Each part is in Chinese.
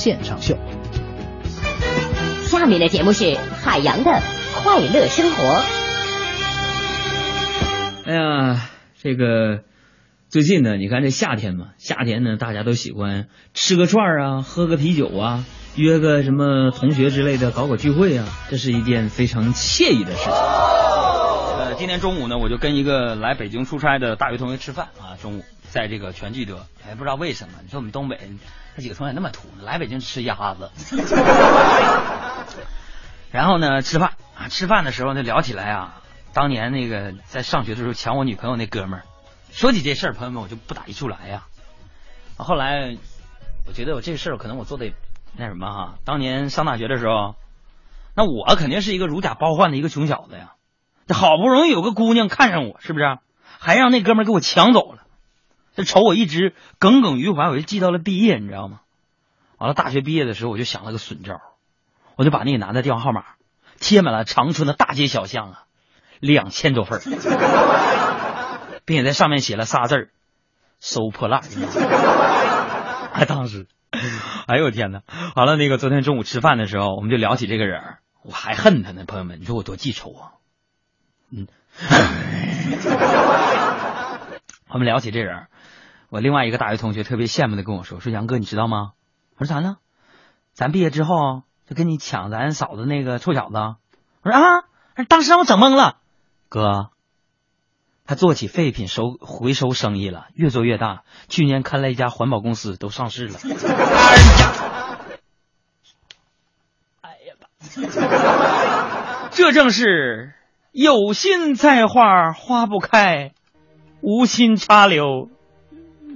线上秀。下面的节目是海洋的快乐生活。哎呀，这个最近呢，你看这夏天嘛，夏天呢，大家都喜欢吃个串儿啊，喝个啤酒啊，约个什么同学之类的搞搞聚会啊，这是一件非常惬意的事情。呃，今天中午呢，我就跟一个来北京出差的大学同学吃饭啊，中午在这个全聚德，哎，不知道为什么，你说我们东北那几个同学那么土，来北京吃鸭子。然后呢，吃饭啊，吃饭的时候就，聊起来啊，当年那个在上学的时候抢我女朋友那哥们儿，说起这事儿，朋友们我就不打一处来呀。后来我觉得我这事儿可能我做的那什么哈，当年上大学的时候，那我肯定是一个如假包换的一个穷小子呀。这好不容易有个姑娘看上我，是不是？还让那哥们儿给我抢走了，这仇我一直耿耿于怀，我就记到了毕业，你知道吗？完了，大学毕业的时候，我就想了个损招。我就把那个男的电话号码贴满了长春的大街小巷啊，两千多份并且在上面写了仨字儿“收破烂”。哎，当时，哎呦我天哪！完了，那个昨天中午吃饭的时候，我们就聊起这个人，我还恨他呢，朋友们，你说我多记仇啊？嗯，我们聊起这人，我另外一个大学同学特别羡慕的跟我说：“说杨哥，你知道吗？”我说咋呢？咱毕业之后。就跟你抢咱嫂子那个臭小子，我说啊，当时让我整懵了。哥，他做起废品收回收生意了，越做越大。去年开了一家环保公司，都上市了。哎呀，哎呀，这正是有心栽花花不开，无心插柳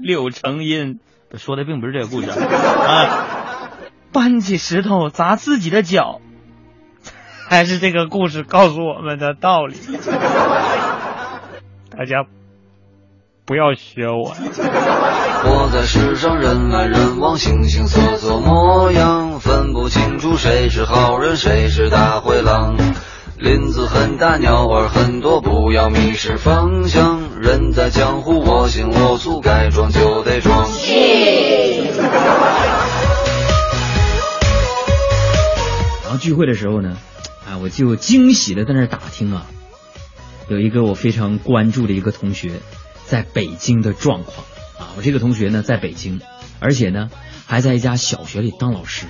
柳成荫。说的并不是这个故事 啊。搬起石头砸自己的脚，还是这个故事告诉我们的道理。大家不要学我。活在世上，人来人往，形形色色模样，分不清楚谁是好人，谁是大灰狼。林子很大，鸟儿很多，不要迷失方向。人在江湖，我行我素，该装就得装。然后聚会的时候呢，啊，我就惊喜的在那打听啊，有一个我非常关注的一个同学在北京的状况啊。我这个同学呢在北京，而且呢还在一家小学里当老师。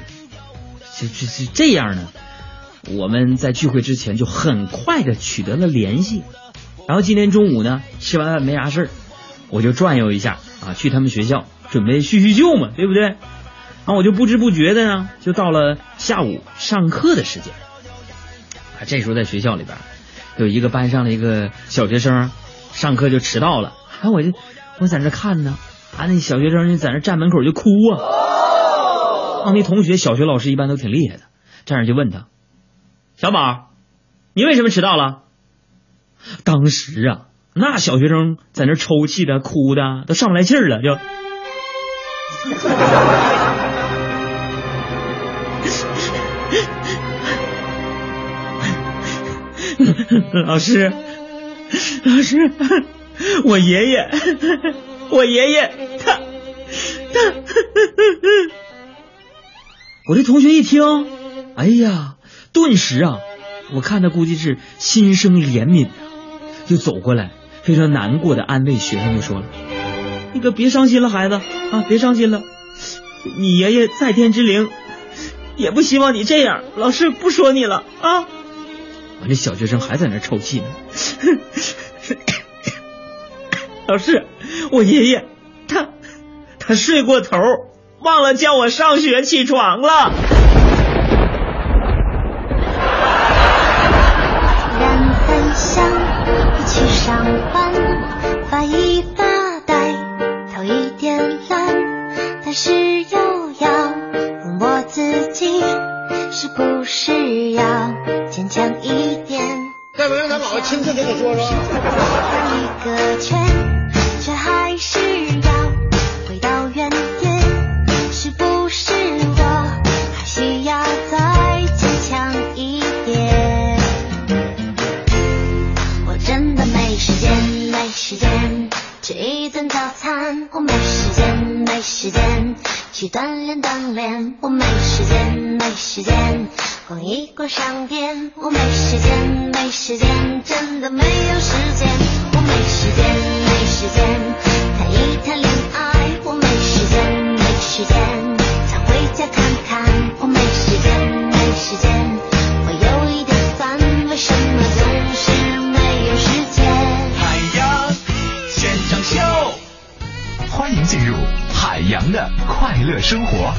这这这这样呢，我们在聚会之前就很快的取得了联系。然后今天中午呢吃完饭没啥事儿，我就转悠一下啊，去他们学校准备叙叙旧嘛，对不对？然后我就不知不觉的呢，就到了下午上课的时间。啊，这时候在学校里边，有一个班上的一个小学生，上课就迟到了。啊，我就我在那看呢，啊，那小学生就在那站门口就哭啊。啊，那同学小学老师一般都挺厉害的，站着就问他：“小宝，你为什么迟到了？”当时啊，那小学生在那抽泣的、哭的，都上不来气儿了，就。老师，老师，我爷爷，我爷爷，他，他，我这同学一听，哎呀，顿时啊，我看他估计是心生怜悯，就走过来，非常难过的安慰学生，就说了：“你可别伤心了，孩子啊，别伤心了，你爷爷在天之灵，也不希望你这样，老师不说你了啊。”我这小学生还在那抽泣呢。老师，我爷爷他他睡过头，忘了叫我上学起床了。不说说。生活。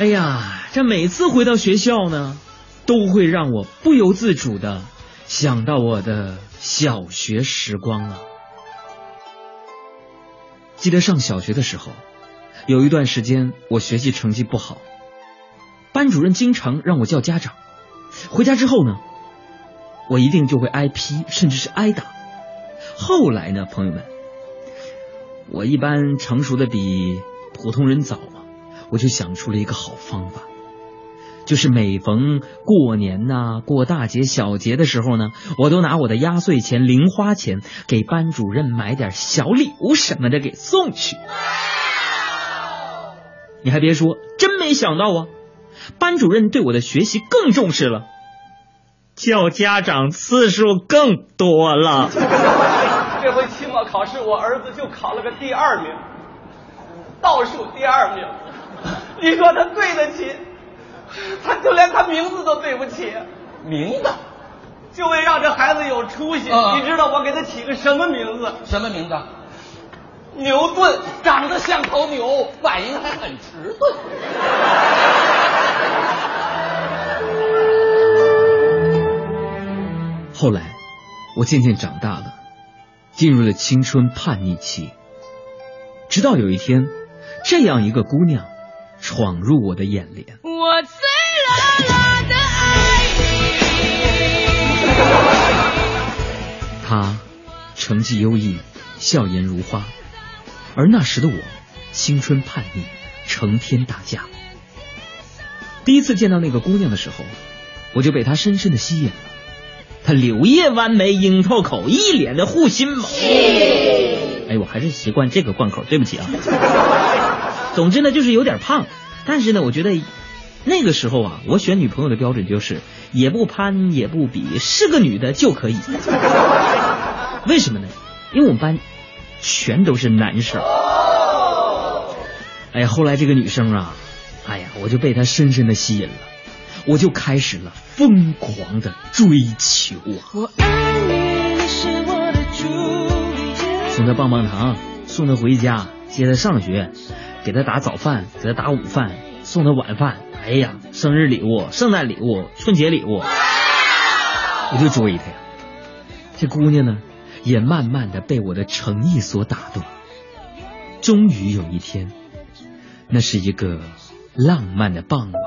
哎呀，这每次回到学校呢，都会让我不由自主的想到我的小学时光啊。记得上小学的时候，有一段时间我学习成绩不好，班主任经常让我叫家长。回家之后呢，我一定就会挨批，甚至是挨打。后来呢，朋友们，我一般成熟的比普通人早嘛，我就想出了一个好方法，就是每逢过年呐、过大节小节的时候呢，我都拿我的压岁钱、零花钱给班主任买点小礼物什么的给送去。你还别说，真没想到啊，班主任对我的学习更重视了，叫家长次数更多了。这回期末考试，我儿子就考了个第二名，倒数第二名。你说他对得起？他就连他名字都对不起。名字？就为让这孩子有出息，嗯你知道我给他起个什么名字？什么名字？牛顿。长得像头牛，反应还很迟钝。后来，我渐渐长大了，进入了青春叛逆期。直到有一天，这样一个姑娘闯入我的眼帘。我醉了啦的爱你。她成绩优异，笑颜如花，而那时的我青春叛逆，成天打架。第一次见到那个姑娘的时候，我就被她深深的吸引了。她柳叶弯眉，樱桃口，一脸的护心毛。哎，我还是习惯这个贯口，对不起啊。总之呢，就是有点胖，但是呢，我觉得那个时候啊，我选女朋友的标准就是也不攀也不比，是个女的就可以。为什么呢？因为我们班全都是男生。哎呀，后来这个女生啊，哎呀，我就被她深深的吸引了，我就开始了疯狂的追求啊。我爱你，你是我的主角。送她棒棒糖，送她回家，接她上学，给她打早饭，给她打午饭，送她晚饭。哎呀，生日礼物、圣诞礼物、春节礼物，我就追她呀。这姑娘呢，也慢慢的被我的诚意所打动。终于有一天，那是一个浪漫的傍晚，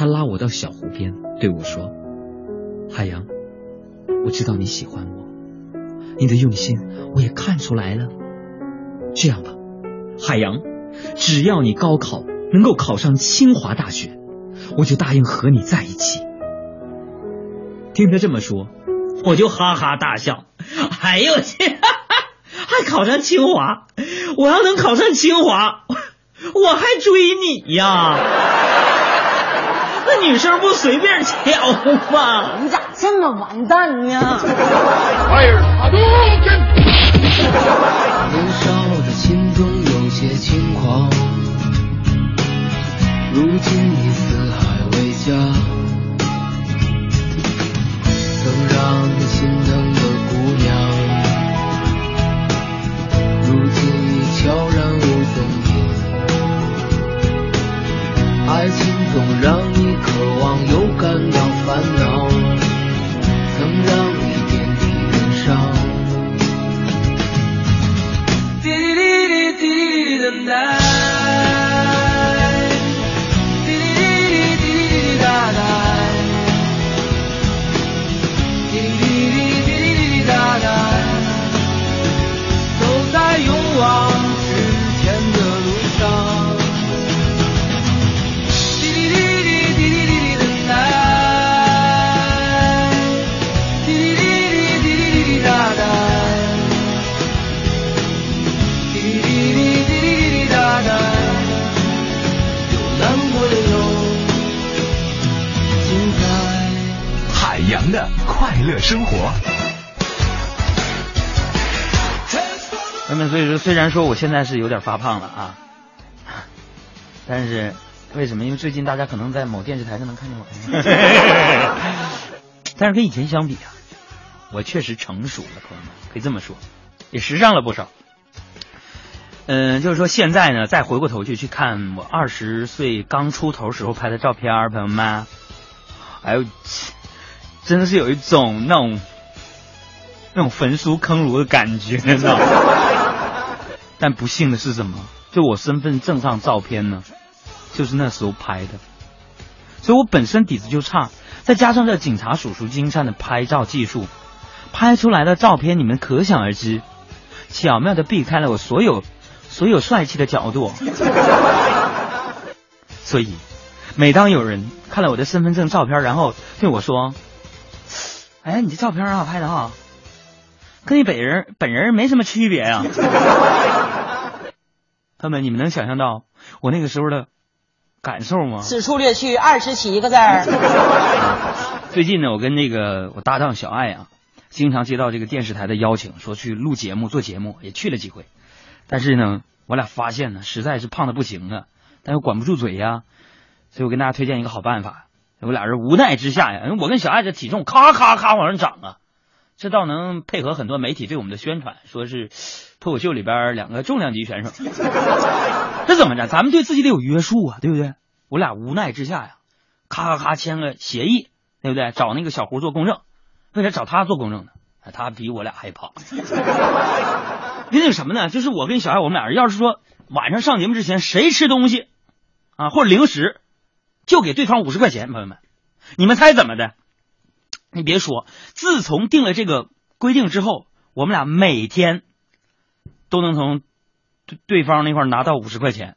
他拉我到小湖边，对我说：“海洋。”我知道你喜欢我，你的用心我也看出来了。这样吧，海洋，只要你高考能够考上清华大学，我就答应和你在一起。听他这么说，我就哈哈大笑。哎呦我去，还考上清华！我要能考上清华，我还追你呀！那女生不随便挑吗？你咋这么完蛋呢？年少的心中有些轻狂，如今你四海虽然说我现在是有点发胖了啊，但是为什么？因为最近大家可能在某电视台上能看见我，但是跟以前相比啊，我确实成熟了，朋友们可以这么说，也时尚了不少。嗯，就是说现在呢，再回过头去去看我二十岁刚出头时候拍的照片，朋友们，哎呦，真的是有一种那种那种焚书坑儒的感觉，你知道吗？但不幸的是什么？就我身份证上照片呢，就是那时候拍的，所以我本身底子就差，再加上这警察叔叔精湛的拍照技术，拍出来的照片你们可想而知，巧妙的避开了我所有。所有帅气的角度，所以每当有人看了我的身份证照片，然后对我说：“哎，你这照片很好拍的哈，跟你本人本人没什么区别呀。”朋友们，你们能想象到我那个时候的感受吗？此处略去二十七个字儿。最近呢，我跟那个我搭档小爱啊，经常接到这个电视台的邀请，说去录节目、做节目，也去了几回。但是呢，我俩发现呢，实在是胖的不行了，但又管不住嘴呀，所以我跟大家推荐一个好办法。我俩人无奈之下呀，我跟小爱这体重咔咔咔往上涨啊，这倒能配合很多媒体对我们的宣传，说是脱口秀里边两个重量级选手。这怎么着？咱们对自己得有约束啊，对不对？我俩无奈之下呀，咔咔咔签个协议，对不对？找那个小胡做公证，为啥找他做公证呢？他比我俩还胖。因为什么呢？就是我跟小爱，我们俩要是说晚上上节目之前谁吃东西啊或者零食，就给对方五十块钱。朋友们，你们猜怎么的？你别说，自从定了这个规定之后，我们俩每天都能从对方那块拿到五十块钱，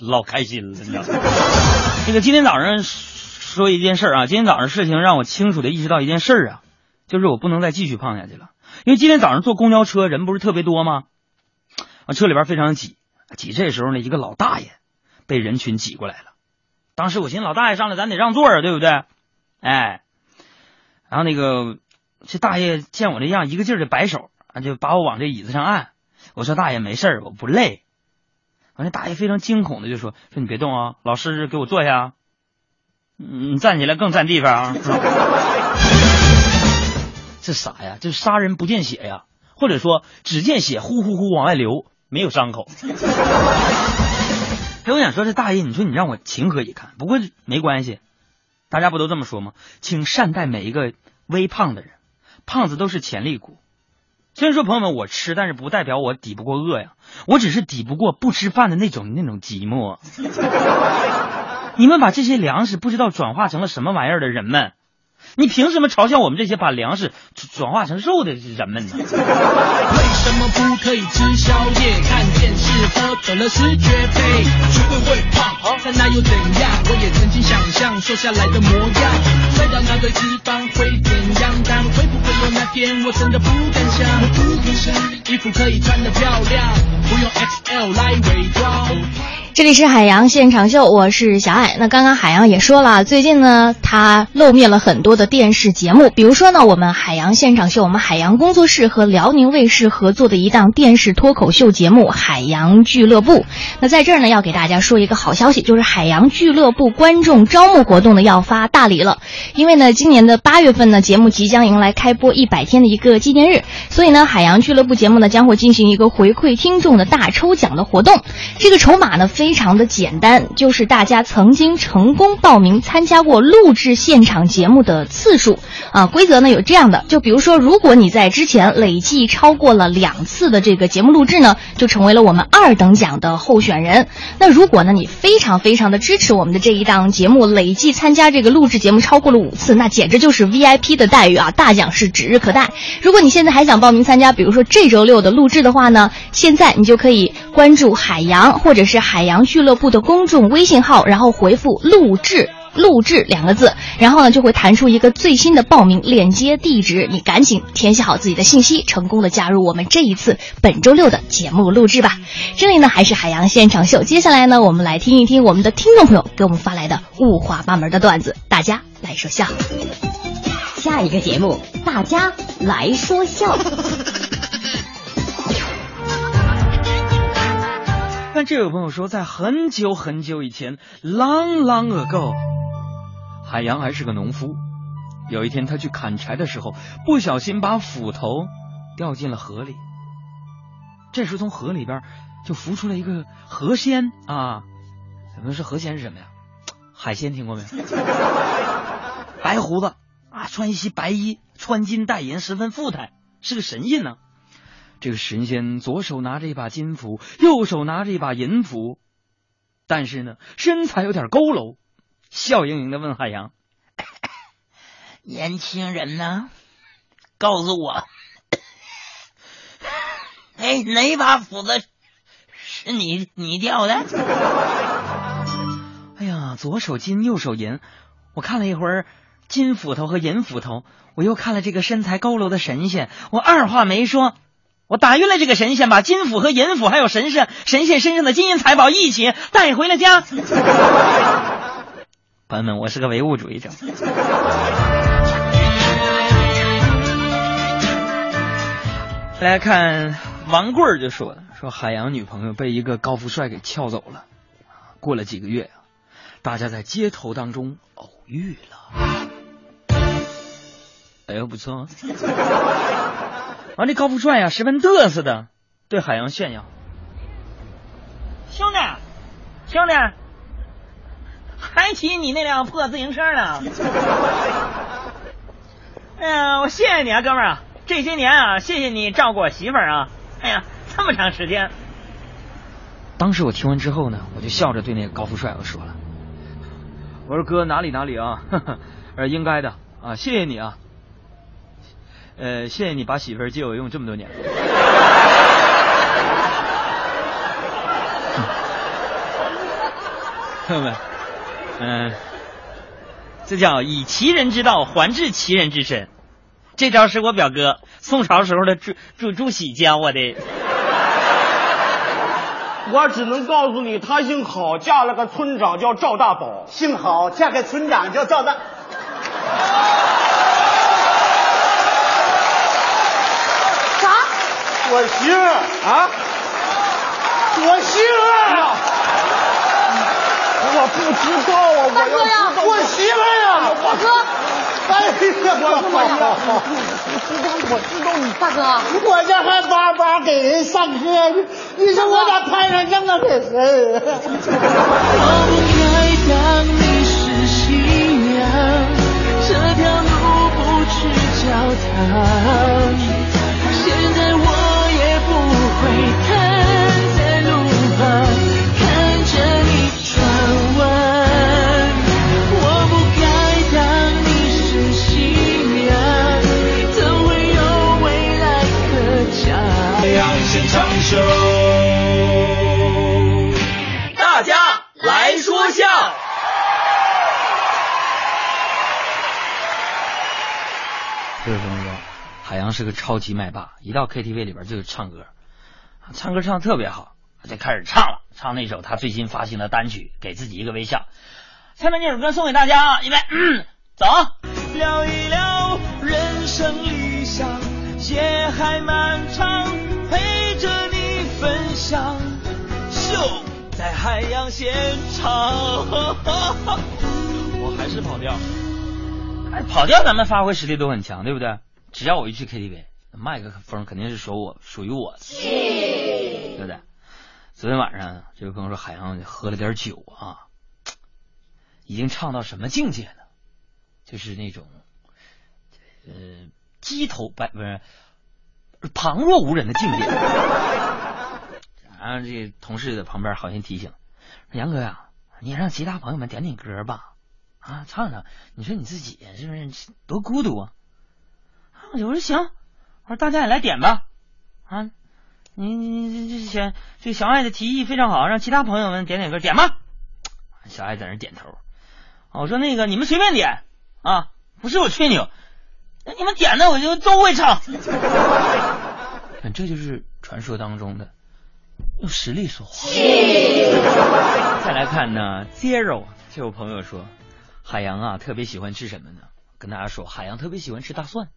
老开心了，你知道吗？这个今天早上说一件事啊，今天早上事情让我清楚的意识到一件事啊，就是我不能再继续胖下去了。因为今天早上坐公交车人不是特别多吗？啊，车里边非常挤，挤这时候呢，一个老大爷被人群挤过来了。当时我寻思，老大爷上来咱得让座啊，对不对？哎，然后那个这大爷见我这样，一个劲儿的摆手，啊就把我往这椅子上按。我说大爷没事我不累。完，那大爷非常惊恐的就说：“说你别动啊，老师给我坐下。你站起来更占地方。”这啥呀？这杀人不见血呀，或者说只见血呼呼呼往外流，没有伤口。哎，我想说这大爷，你说你让我情何以堪？不过没关系，大家不都这么说吗？请善待每一个微胖的人，胖子都是潜力股。虽然说朋友们我吃，但是不代表我抵不过饿呀，我只是抵不过不吃饭的那种那种寂寞。你们把这些粮食不知道转化成了什么玩意儿的人们。你凭什么嘲笑我们这些把粮食转化成肉的人们呢？为什么不可以吃宵夜、看电视、喝可乐是绝配？学会会胖，但那又怎样？我也曾经想象瘦下来的模样，再到那堆脂肪会怎样，但会不会有那天我真的不敢想？我不敢想，衣服可以穿得漂亮，不用 XL 来伪装。这里是海洋现场秀，我是小爱。那刚刚海洋也说了，最近呢，他露面了很多的电视节目，比如说呢，我们海洋现场秀，我们海洋工作室和辽宁卫视合作的一档电视脱口秀节目《海洋俱乐部》。那在这儿呢，要给大家说一个好消息，就是海洋俱乐部观众招募活动呢要发大礼了。因为呢，今年的八月月份呢，节目即将迎来开播一百天的一个纪念日，所以呢，海洋俱乐部节目呢将会进行一个回馈听众的大抽奖的活动。这个筹码呢。非常的简单，就是大家曾经成功报名参加过录制现场节目的次数啊。规则呢有这样的，就比如说，如果你在之前累计超过了两次的这个节目录制呢，就成为了我们二等奖的候选人。那如果呢你非常非常的支持我们的这一档节目，累计参加这个录制节目超过了五次，那简直就是 VIP 的待遇啊！大奖是指日可待。如果你现在还想报名参加，比如说这周六的录制的话呢，现在你就可以关注海洋或者是海洋。俱乐部的公众微信号，然后回复“录制”“录制”两个字，然后呢就会弹出一个最新的报名链接地址，你赶紧填写好自己的信息，成功的加入我们这一次本周六的节目录制吧。这里呢还是海洋现场秀，接下来呢我们来听一听我们的听众朋友给我们发来的五花八门的段子，大家来说笑。下下一个节目，大家来说笑。但这位朋友说，在很久很久以前，long long ago，海洋还是个农夫。有一天，他去砍柴的时候，不小心把斧头掉进了河里。这时，从河里边就浮出了一个河仙啊！怎么是河仙是什么呀？海鲜听过没有？白胡子啊，穿一袭白衣，穿金戴银，十分富态，是个神仙呢。这个神仙左手拿着一把金斧，右手拿着一把银斧，但是呢，身材有点佝偻，笑盈盈的问海洋：“年轻人呢？告诉我，哎，哪把斧子是你你掉的？”哎呀，左手金，右手银，我看了一会儿金斧头和银斧头，我又看了这个身材佝偻的神仙，我二话没说。我打晕了这个神仙，把金斧和银斧还有神仙神仙身上的金银财宝一起带回了家。朋友们，我是个唯物主义者。来看王贵儿就说了，说海洋女朋友被一个高富帅给撬走了。过了几个月啊，大家在街头当中偶遇了。哎呦，不错。完，这高富帅呀，十分嘚瑟的对海洋炫耀：“兄弟，兄弟，还骑你那辆破自行车呢！哎呀，我谢谢你啊，哥们儿啊！这些年啊，谢谢你照顾我媳妇儿啊！哎呀，这么长时间。”当时我听完之后呢，我就笑着对那个高富帅我说了：“我说哥，哪里哪里啊，呃，应该的啊，谢谢你啊。”呃，谢谢你把媳妇儿借我用这么多年。朋友们，嗯，这叫以其人之道还治其人之身，这招是我表哥宋朝时候的朱朱朱熹教我的。我只能告诉你，他姓郝，嫁了个村长叫赵大宝。姓郝，嫁给村长叫赵大。我媳妇儿啊，我媳妇儿，我不知道啊，我要知道，我媳妇儿呀，大哥，哎呀，我我知道，我知道你大哥，我这还巴巴给人上课呢，你说我咋摊上这么个事儿？是个超级麦霸，一到 KTV 里边就是唱歌。唱歌唱的特别好，就开始唱了，唱那首他最新发行的单曲《给自己一个微笑》。下面这首歌送给大家，预备，走。聊一聊人生理想，夜还漫长，陪着你分享。秀在海洋现场，我还是跑调。哎，跑调咱们发挥实力都很强，对不对？只要我一去 KTV。麦克风肯定是属我属于我的，对不对？昨天晚上这位朋友说海洋喝了点酒啊，已经唱到什么境界呢？就是那种呃鸡头白不是旁若无人的境界。然后这同事在旁边好心提醒杨哥呀，你让其他朋友们点点歌吧，啊，唱唱。你说你自己是不是多孤独啊？我说行。我说大家也来点吧，啊，你你你这小这小爱的提议非常好，让其他朋友们点点歌，点吧。小爱在那点头。我说那个你们随便点啊，不是我吹牛，那你们点的我就都会唱。这就是传说当中的用实力说话。再来看呢，Zero 这位朋友说，海洋啊特别喜欢吃什么呢？跟大家说，海洋特别喜欢吃大蒜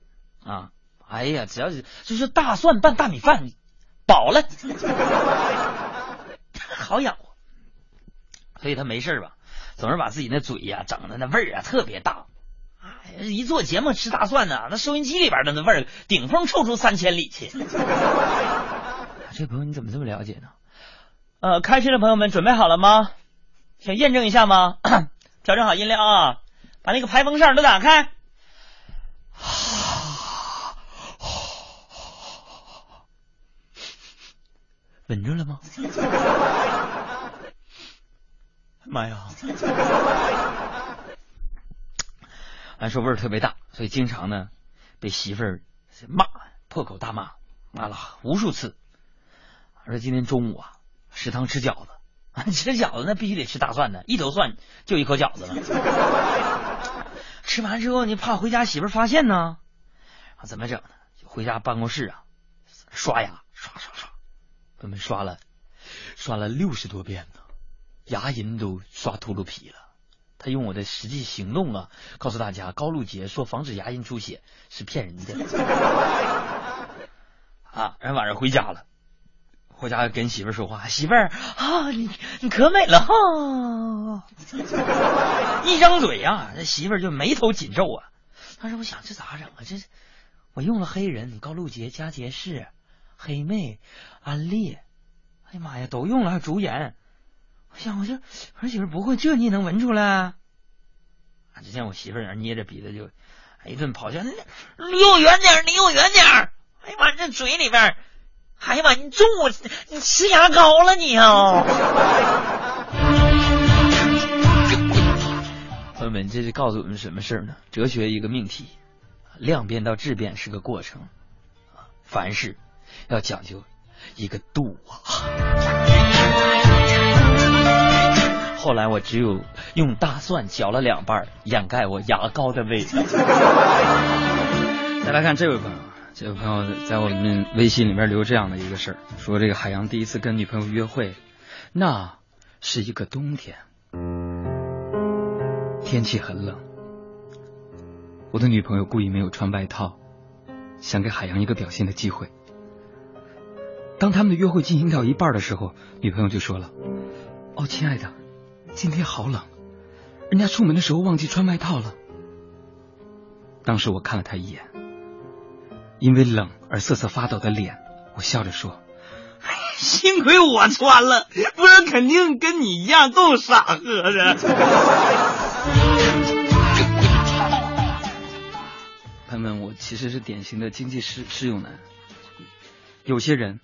啊。哎呀，只要是就是大蒜拌大米饭，饱了，好养活。所以他没事吧，总是把自己那嘴呀整的那味儿啊特别大。哎，一做节目吃大蒜呢，那收音机里边的那味儿顶风臭出三千里去。这朋友你怎么这么了解呢？呃，开车的朋友们准备好了吗？想验证一下吗？调整好音量啊，把那个排风扇都打开。稳住了吗？妈呀！俺说味儿特别大，所以经常呢被媳妇儿骂，破口大骂，骂了无数次。说今天中午啊，食堂吃饺子，吃饺子那必须得吃大蒜的，一头蒜就一口饺子了。吃完之后，你怕回家媳妇儿发现呢？怎么整呢？就回家办公室啊，刷牙，刷刷。我们刷了，刷了六十多遍呢，牙龈都刷秃噜皮了。他用我的实际行动啊，告诉大家高露洁说防止牙龈出血是骗人的。啊，然后晚上回家了，回家跟媳妇儿说话，媳妇儿啊，你你可美了哈！一张嘴啊，这媳妇儿就眉头紧皱啊。当时我想这咋整啊？这我用了黑人、高露洁、佳洁士。黑妹、安利，哎呀妈呀，都用了，还主演。我想，我就儿媳妇不会，这你也能闻出来？啊，就见我媳妇儿那捏着鼻子就一顿咆哮：“离我远点，离我远点！”哎呀妈，这嘴里边，哎呀妈，你中午你吃牙膏了你啊！朋友们，这是告诉我们什么事儿呢？哲学一个命题，量变到质变是个过程，凡事。要讲究一个度啊！后来我只有用大蒜嚼了两瓣，掩盖我牙膏的味道。再来看这位朋友，这位朋友在我们微信里面留这样的一个事儿，说这个海洋第一次跟女朋友约会，那是一个冬天，天气很冷，我的女朋友故意没有穿外套，想给海洋一个表现的机会。当他们的约会进行到一半的时候，女朋友就说了：“哦，亲爱的，今天好冷，人家出门的时候忘记穿外套了。”当时我看了他一眼，因为冷而瑟瑟发抖的脸，我笑着说：“幸亏我穿了，不然肯定跟你一样够傻呵的。”朋友们，我其实是典型的经济适适用男，有些人。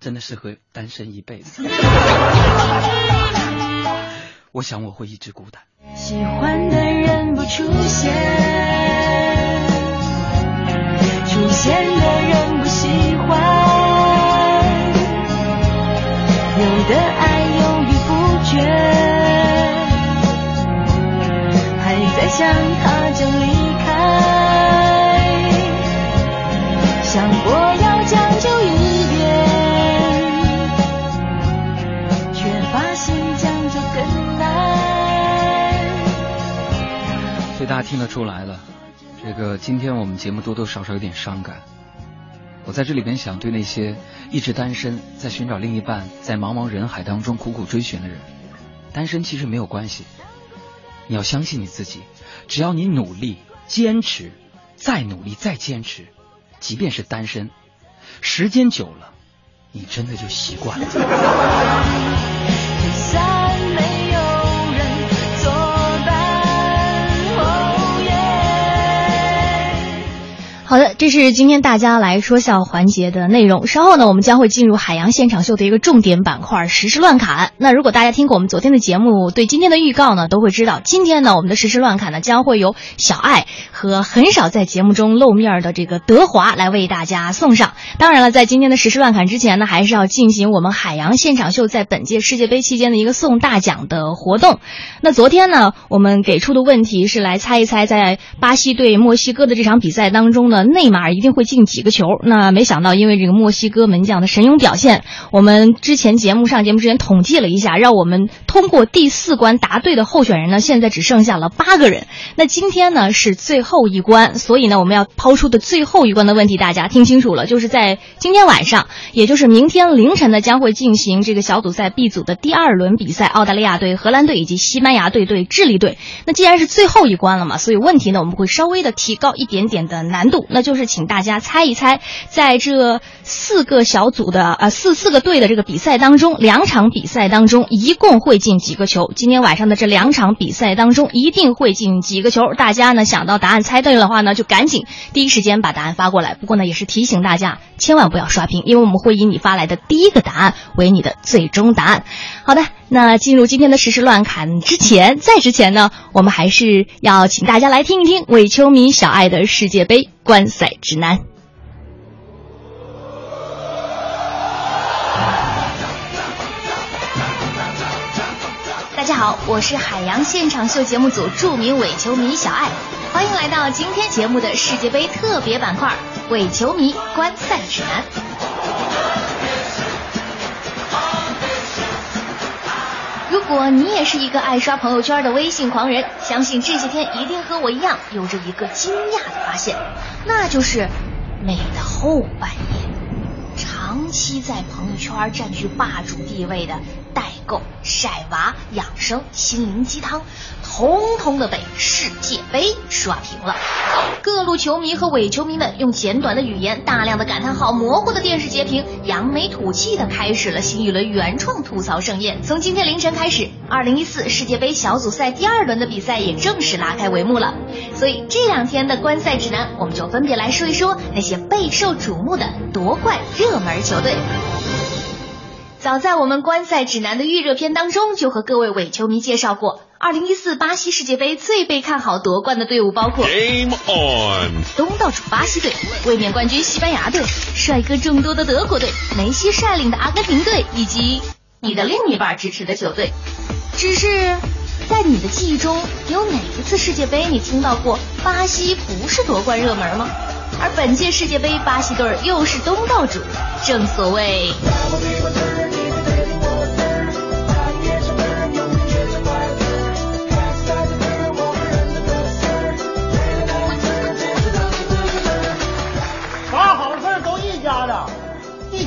真的适合单身一辈子。我想我会一直孤单。喜欢的人不出现，出现的人不喜欢，有的爱犹豫不决，还在想他就离开，想过要所以大家听得出来了，这个今天我们节目多多少少有点伤感。我在这里边想对那些一直单身、在寻找另一半、在茫茫人海当中苦苦追寻的人，单身其实没有关系。你要相信你自己，只要你努力、坚持，再努力、再坚持，即便是单身，时间久了，你真的就习惯了。好的，这是今天大家来说笑环节的内容。稍后呢，我们将会进入海洋现场秀的一个重点板块——实时乱侃。那如果大家听过我们昨天的节目，对今天的预告呢，都会知道，今天呢，我们的实时乱侃呢，将会由小爱和很少在节目中露面的这个德华来为大家送上。当然了，在今天的实时乱侃之前呢，还是要进行我们海洋现场秀在本届世界杯期间的一个送大奖的活动。那昨天呢，我们给出的问题是来猜一猜，在巴西对墨西哥的这场比赛当中呢。内马尔一定会进几个球。那没想到，因为这个墨西哥门将的神勇表现，我们之前节目上节目之前统计了一下，让我们通过第四关答对的候选人呢，现在只剩下了八个人。那今天呢是最后一关，所以呢我们要抛出的最后一关的问题，大家听清楚了，就是在今天晚上，也就是明天凌晨呢将会进行这个小组赛 B 组的第二轮比赛，澳大利亚队、荷兰队以及西班牙队对智利队。那既然是最后一关了嘛，所以问题呢我们会稍微的提高一点点的难度，那就是请大家猜一猜，在这四个小组的呃四四个队的这个比赛当中，两场比赛当中一共会进几个球？今天晚上的这两场比赛当中一定会进几个球？大家呢想到答案猜对的话呢，就赶紧第一时间把答案发过来。不过呢，也是提醒大家千万不要刷屏，因为我们会以你发来的第一个答案为你的最终答案。好的，那进入今天的实时乱侃之前，在之前呢，我们还是要请大家来听一听伪球迷小爱的世界杯观赛指南。大家好，我是海洋现场秀节目组著名伪球迷小爱，欢迎来到今天节目的世界杯特别板块——伪球迷观赛指南。如果你也是一个爱刷朋友圈的微信狂人，相信这些天一定和我一样有着一个惊讶的发现，那就是美的后半夜，长期在朋友圈占据霸主地位的代购、晒娃、养生、心灵鸡汤，通通的被世界杯刷屏了。各路球迷和伪球迷们用简短的语言、大量的感叹号、模糊的电视截屏，扬眉吐气的开始了新一轮原创吐槽盛宴。从今天凌晨开始，二零一四世界杯小组赛第二轮的比赛也正式拉开帷幕了。所以这两天的观赛指南，我们就分别来说一说那些备受瞩目的夺冠热门球队。早在我们观赛指南的预热片当中，就和各位伪球迷介绍过，二零一四巴西世界杯最被看好夺冠的队伍包括 Game on，东道主巴西队、卫冕冠军西班牙队、帅哥众多的德国队、梅西率领的阿根廷队，以及你的另一半支持的球队。只是在你的记忆中，有哪一次世界杯你听到过巴西不是夺冠热门吗？而本届世界杯，巴西队又是东道主，正所谓。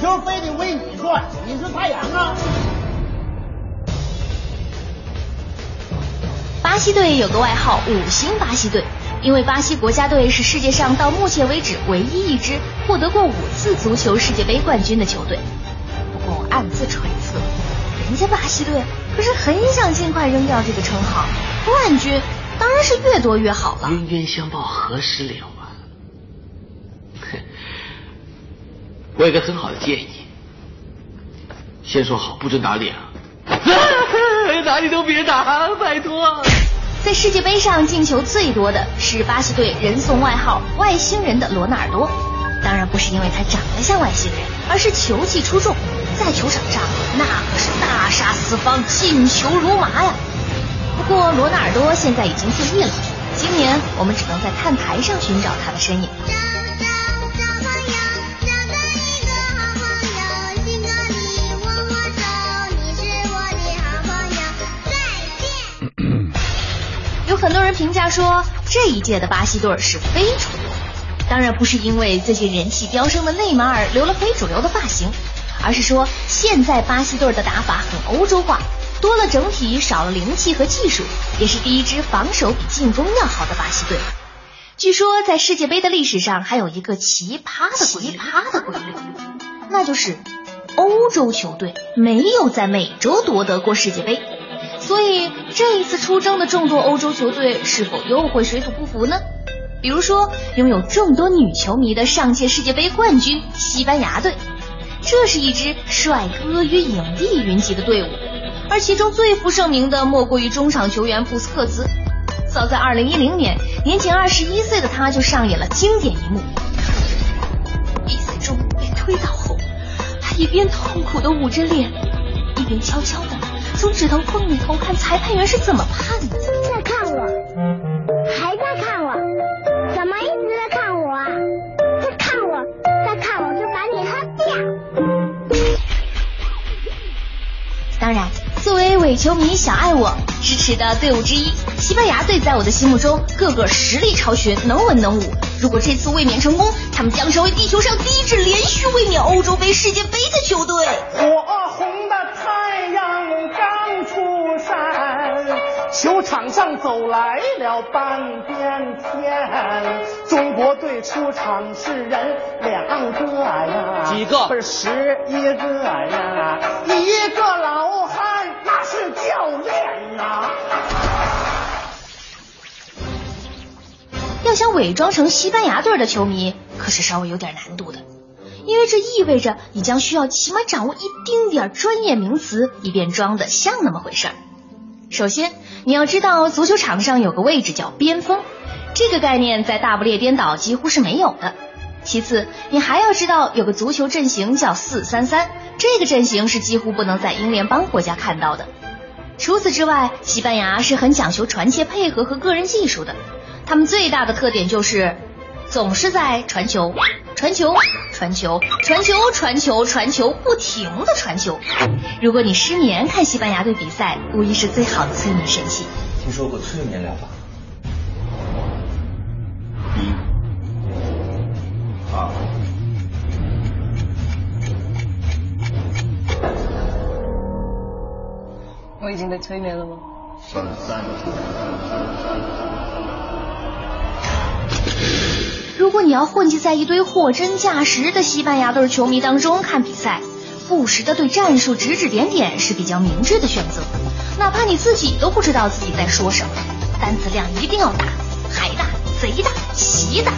球非得为你转，你是太阳啊！巴西队有个外号“五星巴西队”，因为巴西国家队是世界上到目前为止唯一一支获得过五次足球世界杯冠军的球队。不过我暗自揣测，人家巴西队可是很想尽快扔掉这个称号，冠军当然是越多越好了。冤冤相报何时了啊？哼，我有个很好的建议，先说好不准打脸啊！哪里都别打，拜托。在世界杯上进球最多的是巴西队人送外号“外星人”的罗纳尔多，当然不是因为他长得像外星人，而是球技出众，在球场上那可是大杀四方，进球如麻呀。不过罗纳尔多现在已经退役了，今年我们只能在看台上寻找他的身影。很多人评价说，这一届的巴西队是非主流，当然不是因为最近人气飙升的内马尔留了非主流的发型，而是说现在巴西队的打法很欧洲化，多了整体，少了灵气和技术，也是第一支防守比进攻要好的巴西队。据说在世界杯的历史上还有一个奇葩的奇葩的规律，那就是欧洲球队没有在美洲夺得过世界杯。所以这一次出征的众多欧洲球队是否又会水土不服呢？比如说拥有众多女球迷的上届世界杯冠军西班牙队，这是一支帅哥与影帝云集的队伍，而其中最负盛名的莫过于中场球员布斯克茨。早在2010年，年仅21岁的他就上演了经典一幕：比赛中被推倒后，他一边痛苦的捂着脸，一边悄悄的。从指头缝里偷看裁判员是怎么判的，在看我，还在看我，怎么一直在看我啊？再看我，再看我就把你喝掉！当然，作为伪球迷小爱我支持的队伍之一，西班牙队在我的心目中个个实力超群，能文能武。如果这次卫冕成功，他们将成为地球上第一支连续卫冕欧洲杯、世界杯的球队。我。球场上走来了半边天。中国队出场是人两个呀，几个不是十一个呀，一个老汉那是教练呐、要想伪装成西班牙队的球迷，可是稍微有点难度的，因为这意味着你将需要起码掌握一丁点儿专业名词，以便装的像那么回事儿。首先，你要知道足球场上有个位置叫边锋，这个概念在大不列颠岛几乎是没有的。其次，你还要知道有个足球阵型叫四三三，这个阵型是几乎不能在英联邦国家看到的。除此之外，西班牙是很讲求传切配合和个人技术的。他们最大的特点就是总是在传球、传球、传球、传球、传球、传球，不停的传球。如果你失眠看西班牙队比赛，无疑是最好的催眠神器。听说过催眠疗法？一、二、我已经被催眠了吗？三三。如果你要混迹在一堆货真价实的西班牙队球迷当中看比赛，不时的对战术指指点点是比较明智的选择，哪怕你自己都不知道自己在说什么。单词量一定要大，海大、贼大、奇大，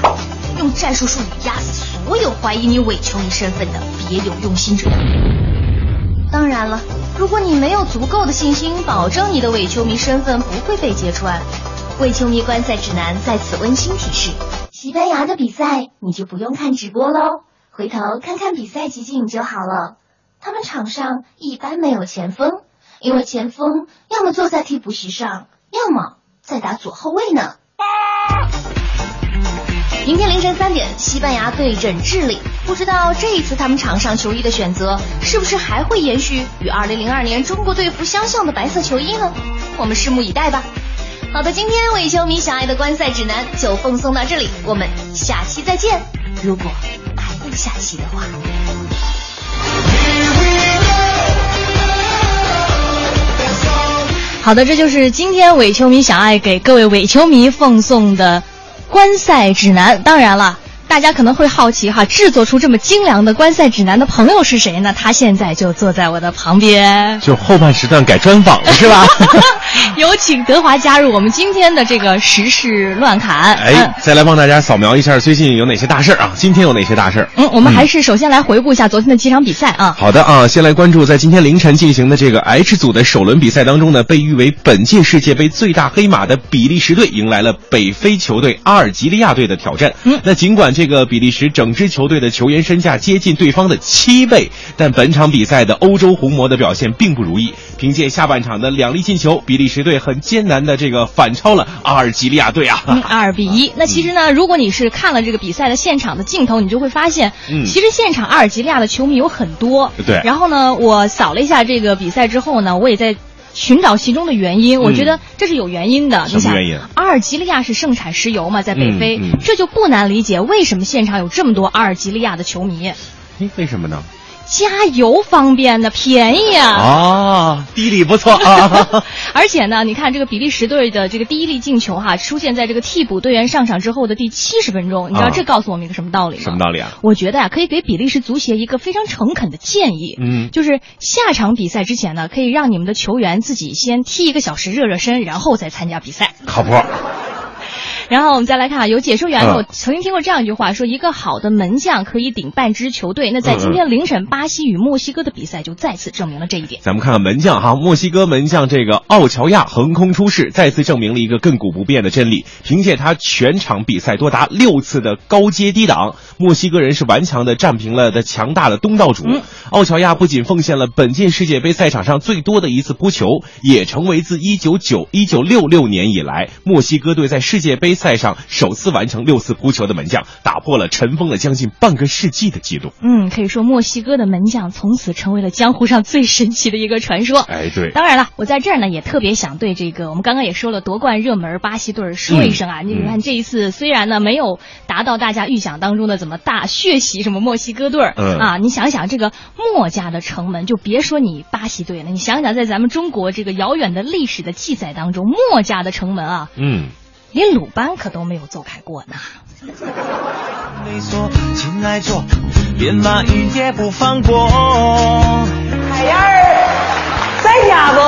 用战术术语压死所有怀疑你伪球迷身份的别有用心者。当然了，如果你没有足够的信心保证你的伪球迷身份不会被揭穿，伪球迷观赛指南在此温馨提示：西班牙的比赛你就不用看直播喽，回头看看比赛集锦就好了。他们场上一般没有前锋，因为前锋要么坐在替补席上，要么在打左后卫呢。明天凌晨三点，西班牙对阵智利，不知道这一次他们场上球衣的选择是不是还会延续与2002年中国队服相像的白色球衣呢？我们拭目以待吧。好的，今天伪球迷小爱的观赛指南就奉送到这里，我们下期再见。如果还有下期的话。好的，这就是今天伪球迷小爱给各位伪球迷奉送的观赛指南。当然了。大家可能会好奇哈，制作出这么精良的观赛指南的朋友是谁呢？他现在就坐在我的旁边，就后半时段改专访了是吧？有请德华加入我们今天的这个时事乱侃。哎，再来帮大家扫描一下最近有哪些大事儿啊？今天有哪些大事儿？嗯，我们还是首先来回顾一下昨天的几场比赛啊。好的啊，先来关注在今天凌晨进行的这个 H 组的首轮比赛当中呢，被誉为本届世界杯最大黑马的比利时队迎来了北非球队阿尔及利亚队的挑战。嗯，那尽管这个比利时整支球队的球员身价接近对方的七倍，但本场比赛的欧洲红魔的表现并不如意。凭借下半场的两粒进球，比利时队很艰难的这个反超了阿尔及利亚队啊，嗯，二比一。那其实呢，如果你是看了这个比赛的现场的镜头，你就会发现，嗯，其实现场阿尔及利亚的球迷有很多。对。然后呢，我扫了一下这个比赛之后呢，我也在。寻找其中的原因，我觉得这是有原因的。什么原因？阿尔及利亚是盛产石油嘛，在北非，这就不难理解为什么现场有这么多阿尔及利亚的球迷。哎，为什么呢？加油方便的，便宜啊！啊，地理不错啊。而且呢，你看这个比利时队的这个第一粒进球哈，出现在这个替补队员上场之后的第七十分钟。你知道这告诉我们一个什么道理吗？什么道理啊？我觉得呀、啊，可以给比利时足协一个非常诚恳的建议，嗯，就是下场比赛之前呢，可以让你们的球员自己先踢一个小时热热身，然后再参加比赛。靠谱。然后我们再来看啊，有解说员嗯我曾经听过这样一句话，说一个好的门将可以顶半支球队。那在今天凌晨巴西与墨西哥的比赛就再次证明了这一点。咱们看看门将哈，墨西哥门将这个奥乔亚横空出世，再次证明了一个亘古不变的真理。凭借他全场比赛多达六次的高接低挡，墨西哥人是顽强的战平了的强大的东道主。奥乔亚不仅奉献了本届世界杯赛场上最多的一次扑球，也成为自一九九一九六六年以来墨西哥队在世界杯赛上首次完成六次扑球的门将，打破了尘封了将近半个世纪的记录。嗯，可以说墨西哥的门将从此成为了江湖上最神奇的一个传说。哎，对。当然了，我在这儿呢也特别想对这个我们刚刚也说了夺冠热门巴西队说一声啊，嗯你看这一次虽然呢没有达到大家预想当中的怎么大血洗什么墨西哥队啊，你想想这个墨家的城门，就别说你巴西队了，你想想在咱们中国这个遥远的历史的记载当中，墨家的城门啊，嗯，连鲁班可都没有走开过呢。没错，进来坐，连马云也不放过。海燕儿，在家不？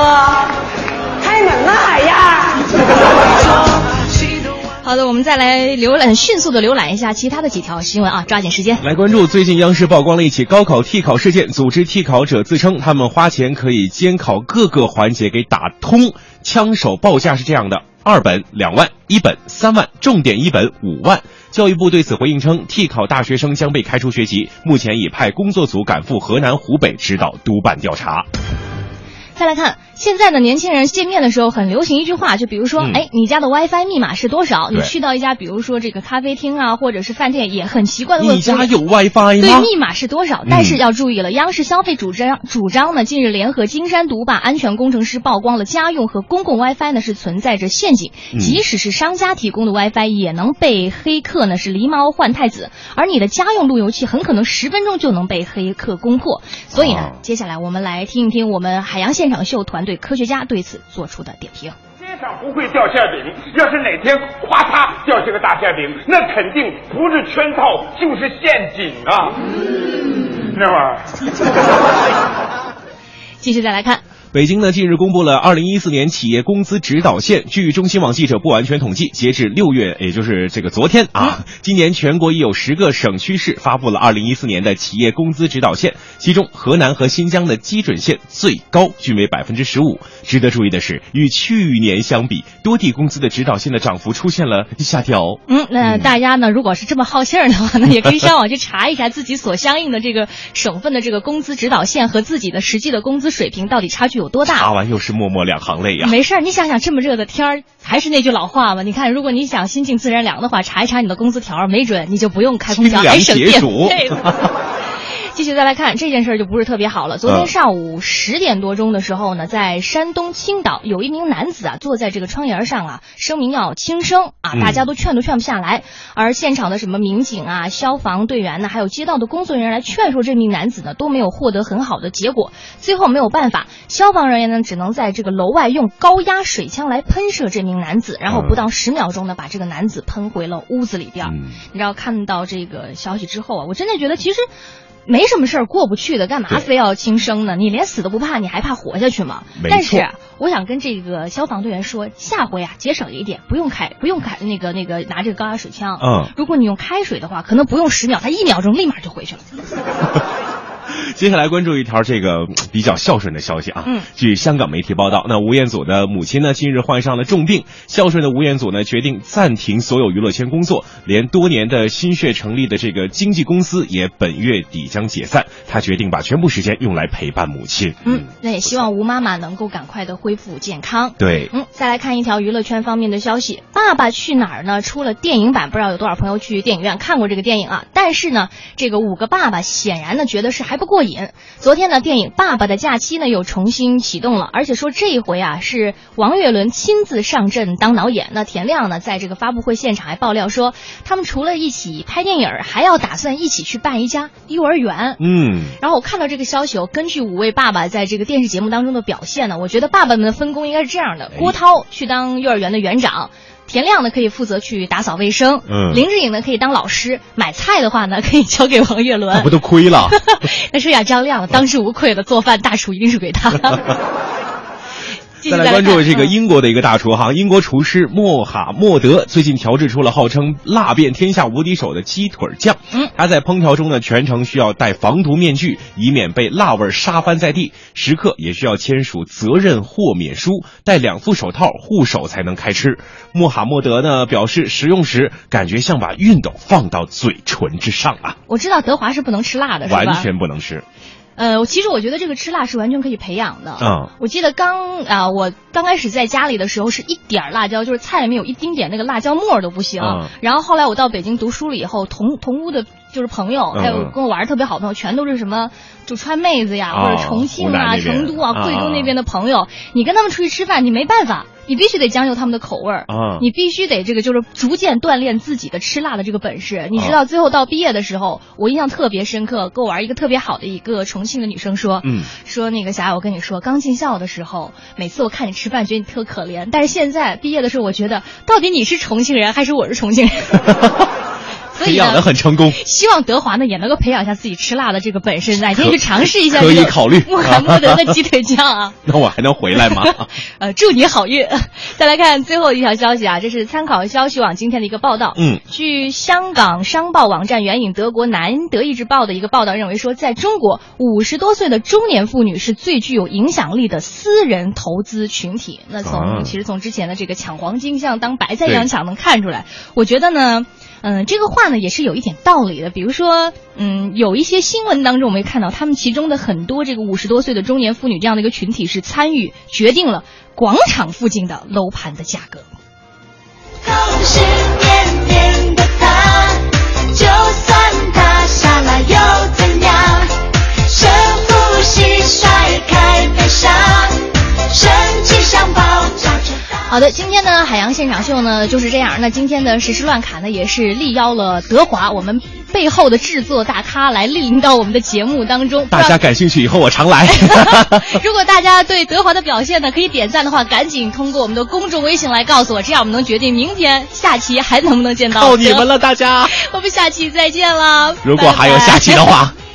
开门呐，海燕儿。好的，我们再来浏览，迅速的浏览一下其他的几条新闻啊，抓紧时间。来关注最近央视曝光了一起高考替考事件，组织替考者自称他们花钱可以监考各个环节给打通，枪手报价是这样的：二本两万，一本三万，重点一本五万。教育部对此回应称，替考大学生将被开除学籍，目前已派工作组赶赴河南、湖北指导督办调查。再来看，现在的年轻人见面的时候很流行一句话，就比如说，嗯。哎，你家的 WiFi 密码是多少？你去到一家，比如说这个咖啡厅啊，或者是饭店，也很奇怪的问你家有 WiFi 吗？对，密码是多少？嗯。但是要注意了，央视消费主张主张呢，近日联合金山毒霸安全工程师曝光了家用和公共 WiFi 呢是存在着陷阱，嗯。即使是商家提供的 WiFi 也能被黑客呢是狸猫换太子，而你的家用路由器很可能十分钟就能被黑客攻破。所以呢，哦。接下来我们来听一听我们海洋现场秀团队科学家对此做出的点评。街上不会掉馅饼，要是哪天哗嚓掉下个大馅饼，那肯定不是圈套就是陷阱啊！那玩意儿。继续再来看。北京呢，近日公布了二零一四年企业工资指导线。据中新网记者不完全统计，截至六月，也就是这个昨天啊，今年全国已有十个省区市发布了二零一四年的企业工资指导线，其中河南和新疆的基准线最高，均为百分之十五。值得注意的是，与去年相比，多地工资的指导线的涨幅出现了下调。嗯，那大家呢，如果是这么好信儿的话呢，也可以上网去查一查自己所相应的这个省份的这个工资指导线和自己的实际的工资水平到底差距有多大。查完又是默默两行泪呀。没事儿，你想想这么热的天儿，还是那句老话嘛。你看，如果你想心静自然凉的话，查一查你的工资条，没准你就不用开空调，还省电。继续再来看这件事儿就不是特别好了。昨天嗯上午十点多钟的时候呢，在山东青岛有一名男子啊坐在这个窗沿上啊，声明要轻生啊，嗯大家都劝都劝不下来。而现场的什么民警啊、消防队员呢，还有街道的工作人员来劝说这名男子呢，都没有获得很好的结果。最后没有办法，消防人员呢只能在这个楼外用高压水枪来喷射这名男子，然后不到十秒钟呢把这个男子喷回了屋子里边你知道看到这个消息之后啊，我真的觉得其实。没什么事儿过不去的，干嘛非要轻生呢？你连死都不怕，你还怕活下去吗？但是啊我想跟这个消防队员说，下回啊节省一点，不用开，不用开那个那个拿这个高压水枪。嗯如果你用开水的话，可能不用十秒，他一秒钟立马就回去了。接下来关注一条这个嗯比较孝顺的消息啊。嗯据香港媒体报道，那吴彦祖的母亲呢，近日患上了重病。孝顺的吴彦祖呢，决定暂停所有娱乐圈工作，连多年的心血成立的这个经纪公司也本月底将解散。他决定把全部时间用来陪伴母亲。嗯，那也希望吴妈妈能够赶快的恢复健康。对嗯，再来看一条娱乐圈方面的消息，《爸爸去哪儿》呢出了电影版，不知道有多少朋友去电影院看过这个电影啊？但是呢，这个五个爸爸显然呢觉得是还不过瘾。昨天呢，电影《爸爸的假期》呢又重新启动了，而且说这一回啊是王岳伦亲自上阵当导演。那田亮呢在这个发布会现场还爆料说，他们除了一起拍电影，还要打算一起去办一家幼儿园。嗯，然后我看到这个消息，我根据五位爸爸在这个电视节目当中的表现呢，我觉得爸爸们的分工应该是这样的：郭涛去当幼儿园的园长。田亮呢可以负责去打扫卫生，嗯林志颖呢可以当老师，买菜的话呢可以交给王岳伦。那不都亏了？那说呀，张亮当之无愧的做饭大厨一定是给他。再来关注这个英国的一个大厨哈，英国厨师穆哈默德最近调制出了号称辣遍天下无敌手的鸡腿酱。嗯，他在烹调中呢，全程需要戴防毒面具，以免被辣味杀翻在地；食客也需要签署责任豁免书，戴两副手套护手才能开吃。穆哈默德呢表示，食用时感觉像把熨斗放到嘴唇之上啊，我知道德华是不能吃辣的，是吧？完全不能吃。呃，其实我觉得这个吃辣是完全可以培养的。嗯，我记得刚啊、我刚开始在家里的时候是一点儿辣椒，就是菜里面有一丁点那个辣椒末儿都不行。嗯然后后来我到北京读书了以后，同同屋的就是朋友，嗯还有跟我玩儿特别好的朋友，全都是什么就川妹子呀，哦或者重庆啊、成都啊、啊贵州那边的朋友，你跟他们出去吃饭，你没办法。你必须得将就他们的口味儿，啊你必须得这个就是逐渐锻炼自己的吃辣的这个本事。你知道，最后到毕业的时候，我印象特别深刻，跟我玩一个特别好的一个重庆的女生说，嗯，说那个霞，我跟你说，刚进校的时候，每次我看你吃饭，觉得你特可怜，但是现在毕业的时候，我觉得到底你是重庆人还是我是重庆人？所以培养的，很成功。希望德华呢也能够培养一下自己吃辣的这个本事，哪天去尝试一下可以考虑穆罕默德的鸡腿酱啊。那我还能回来吗？呃，祝你好运。再来看最后一条消息啊，这是参考消息网今天的一个报道。嗯，据香港商报网站援引德国南德意志报的一个报道认为说，在中国，五十多岁的中年妇女是最具有影响力的私人投资群体。那从、啊其实从之前的这个抢黄金像当白菜一样抢能看出来，我觉得呢。嗯，这个话呢也是有一点道理的。比如说，嗯，有一些新闻当中我们也看到，他们其中的很多这个五十多岁的中年妇女这样的一个群体是参与决定了广场附近的楼盘的价格。同是好的，今天呢海洋现场秀呢就是这样。那今天的实时事乱侃呢也是力邀了德华，我们背后的制作大咖来莅临到我们的节目当中。大家感兴趣以后我常来。如果大家对德华的表现呢可以点赞的话，赶紧通过我们的公众微信来告诉我，这样我们能决定明天、下期还能不能见到。靠你们了，大家！我们下期再见了。如果还有下期的话拜拜